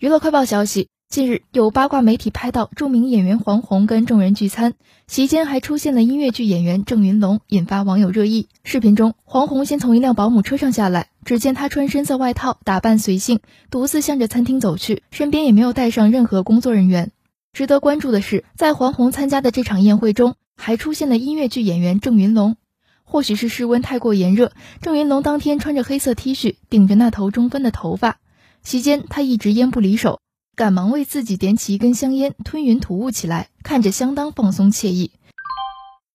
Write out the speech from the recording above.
娱乐快报消息，近日有八卦媒体拍到著名演员黄宏跟众人聚餐，席间还出现了音乐剧演员郑云龙，引发网友热议。视频中，黄宏先从一辆保姆车上下来，只见他穿深色外套，打扮随性，独自向着餐厅走去，身边也没有带上任何工作人员。值得关注的是，在黄宏参加的这场宴会中，还出现了音乐剧演员郑云龙。或许是室温太过炎热，郑云龙当天穿着黑色 T 恤，顶着那头中分的头发。期间，他一直烟不离手，赶忙为自己点起一根香烟，吞云吐雾起来，看着相当放松惬意。